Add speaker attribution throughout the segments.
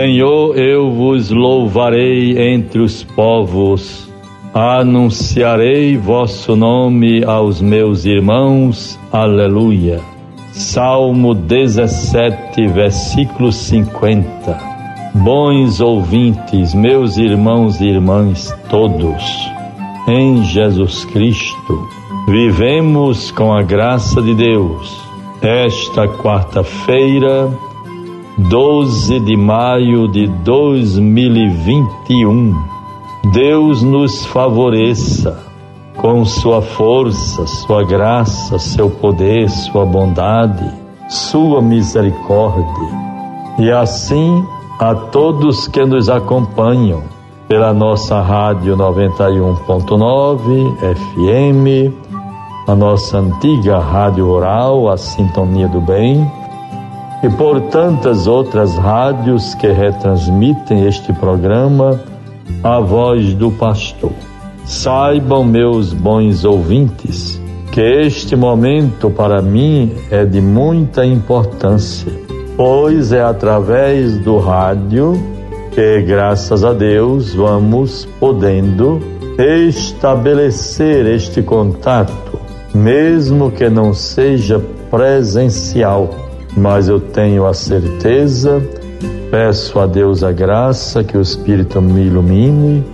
Speaker 1: Senhor, eu vos louvarei entre os povos, anunciarei vosso nome aos meus irmãos. Aleluia. Salmo 17, versículo 50. Bons ouvintes, meus irmãos e irmãs todos, em Jesus Cristo, vivemos com a graça de Deus. Esta quarta-feira, 12 de maio de 2021. Deus nos favoreça com sua força, sua graça, seu poder, sua bondade, sua misericórdia. E assim a todos que nos acompanham pela nossa rádio 91.9 FM, a nossa antiga rádio oral, a Sintonia do Bem e por tantas outras rádios que retransmitem este programa, a voz do pastor. Saibam, meus bons ouvintes, que este momento para mim é de muita importância, pois é através do rádio que, graças a Deus, vamos podendo estabelecer este contato, mesmo que não seja presencial mas eu tenho a certeza, peço a Deus a graça que o Espírito me ilumine,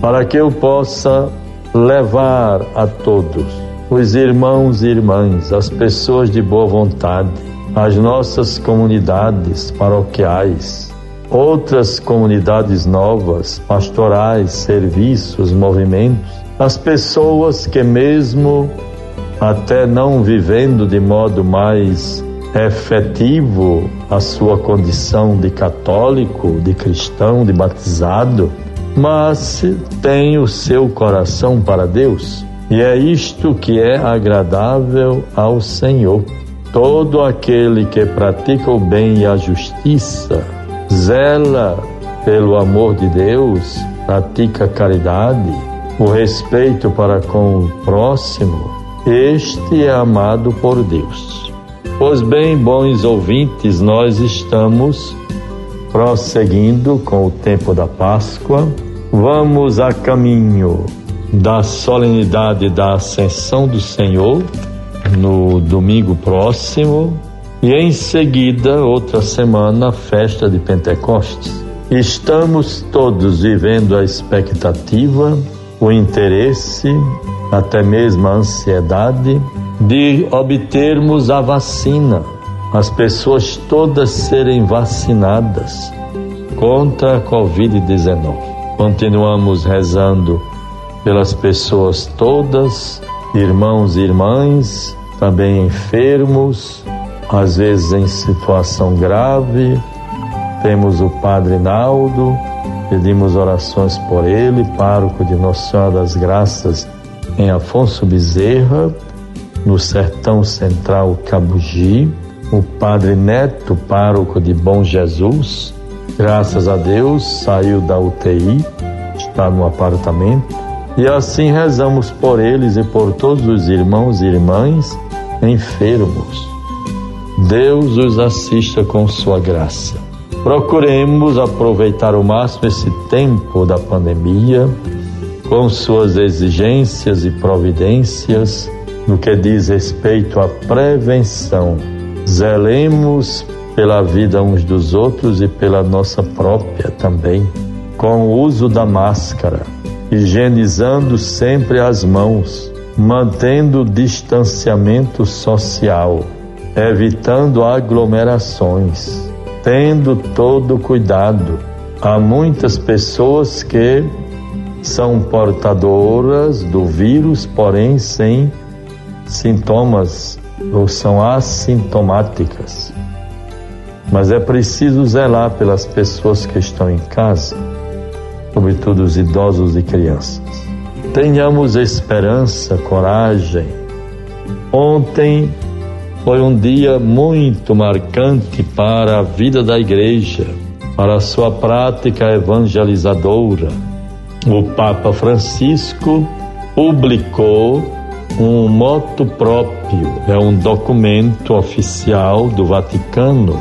Speaker 1: para que eu possa levar a todos, os irmãos e irmãs, as pessoas de boa vontade, as nossas comunidades paroquiais, outras comunidades novas, pastorais, serviços, movimentos, as pessoas que mesmo até não vivendo de modo mais efetivo a sua condição de católico, de cristão, de batizado, mas tem o seu coração para Deus. E é isto que é agradável ao Senhor. Todo aquele que pratica o bem e a justiça, zela pelo amor de Deus, pratica caridade, o respeito para com o próximo, este é amado por Deus. Pois bem, bons ouvintes, nós estamos prosseguindo com o tempo da Páscoa. Vamos a caminho da solenidade da Ascensão do Senhor no domingo próximo e em seguida, outra semana, a festa de Pentecostes. Estamos todos vivendo a expectativa, o interesse, até mesmo a ansiedade de obtermos a vacina, as pessoas todas serem vacinadas contra a Covid-19. Continuamos rezando pelas pessoas todas, irmãos e irmãs, também enfermos, às vezes em situação grave. Temos o Padre Naldo, pedimos orações por ele, pároco de Nossa Senhora das Graças em Afonso Bezerra no sertão central Cabugi, o padre Neto, pároco de Bom Jesus, graças a Deus, saiu da UTI, está no apartamento. E assim rezamos por eles e por todos os irmãos e irmãs enfermos. Deus os assista com sua graça. Procuremos aproveitar o máximo esse tempo da pandemia, com suas exigências e providências no que diz respeito à prevenção. Zelemos pela vida uns dos outros e pela nossa própria também, com o uso da máscara, higienizando sempre as mãos, mantendo o distanciamento social, evitando aglomerações, tendo todo cuidado. Há muitas pessoas que são portadoras do vírus, porém sem sintomas ou são assintomáticas. Mas é preciso zelar pelas pessoas que estão em casa, sobretudo os idosos e crianças. Tenhamos esperança, coragem. Ontem foi um dia muito marcante para a vida da igreja, para a sua prática evangelizadora. O Papa Francisco publicou um moto próprio, é um documento oficial do Vaticano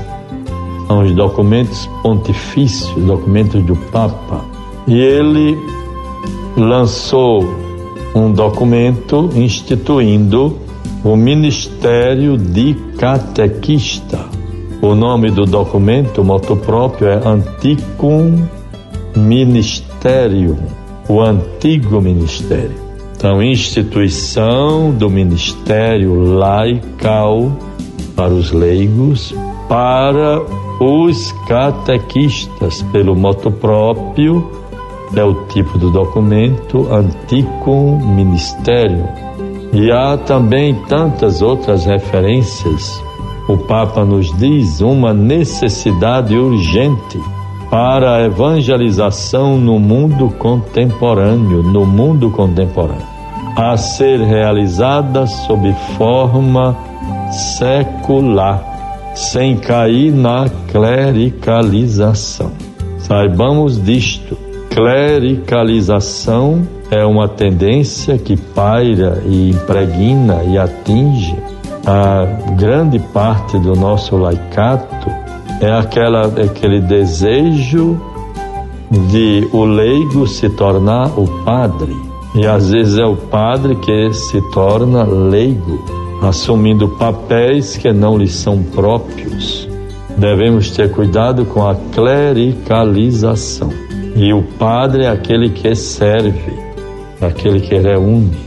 Speaker 1: são os documentos pontifícios, documentos do Papa. E ele lançou um documento instituindo o Ministério de Catequista. O nome do documento, moto próprio, é Anticum Ministerium, o antigo ministério. Então, instituição do ministério laical para os leigos, para os catequistas, pelo moto próprio, é o tipo do documento Anticum Ministério. E há também tantas outras referências. O Papa nos diz uma necessidade urgente para a evangelização no mundo contemporâneo, no mundo contemporâneo, a ser realizada sob forma secular, sem cair na clericalização. Saibamos disto. Clericalização é uma tendência que paira e impregna e atinge a grande parte do nosso laicato é aquela, aquele desejo de o leigo se tornar o padre. E às vezes é o padre que se torna leigo, assumindo papéis que não lhe são próprios. Devemos ter cuidado com a clericalização. E o padre é aquele que serve, aquele que reúne.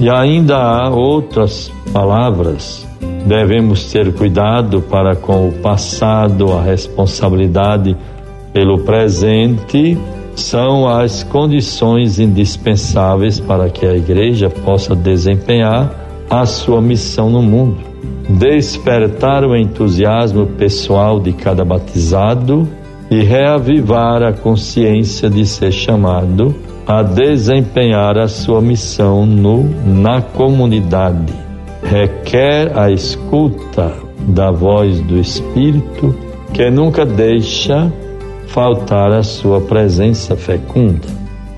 Speaker 1: E ainda há outras palavras Devemos ter cuidado para com o passado, a responsabilidade pelo presente são as condições indispensáveis para que a igreja possa desempenhar a sua missão no mundo. Despertar o entusiasmo pessoal de cada batizado e reavivar a consciência de ser chamado a desempenhar a sua missão no, na comunidade requer a escuta da voz do Espírito que nunca deixa faltar a sua presença fecunda.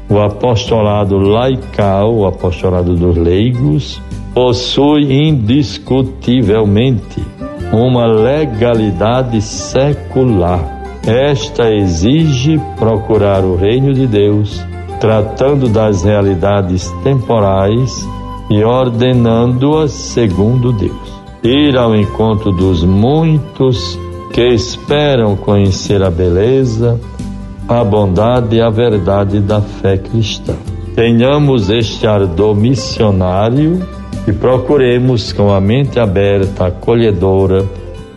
Speaker 1: O apostolado laical, o apostolado dos leigos, possui indiscutivelmente uma legalidade secular. Esta exige procurar o reino de Deus, tratando das realidades temporais e ordenando-as segundo Deus. Ir ao encontro dos muitos que esperam conhecer a beleza, a bondade e a verdade da fé cristã. Tenhamos este ardor missionário e procuremos com a mente aberta, acolhedora,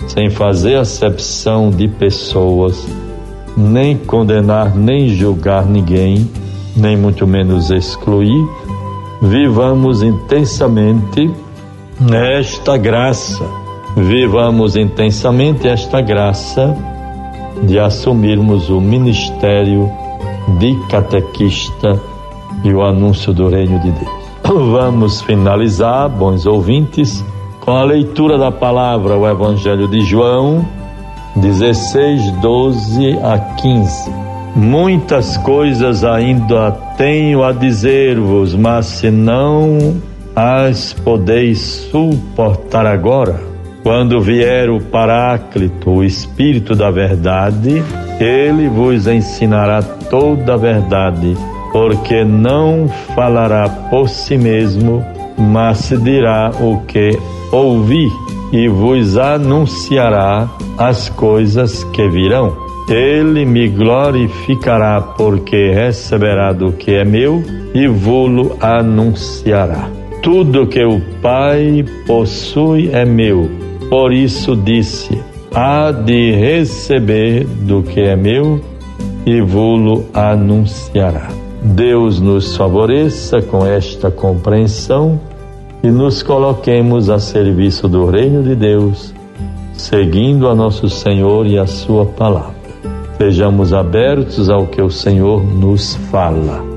Speaker 1: sem fazer acepção de pessoas, nem condenar nem julgar ninguém, nem muito menos excluir vivamos intensamente esta graça, vivamos intensamente esta graça de assumirmos o ministério de catequista e o anúncio do reino de Deus. Vamos finalizar, bons ouvintes, com a leitura da palavra, o Evangelho de João 16, 12 a 15. Muitas coisas ainda tenho a dizer-vos, mas se não as podeis suportar agora, quando vier o Paráclito, o Espírito da Verdade, ele vos ensinará toda a verdade, porque não falará por si mesmo, mas dirá o que ouvir e vos anunciará as coisas que virão. Ele me glorificará, porque receberá do que é meu e vô-lo anunciará. Tudo que o Pai possui é meu. Por isso disse: há de receber do que é meu e vô-lo anunciará. Deus nos favoreça com esta compreensão e nos coloquemos a serviço do reino de Deus, seguindo a nosso Senhor e a sua palavra. Sejamos abertos ao que o Senhor nos fala.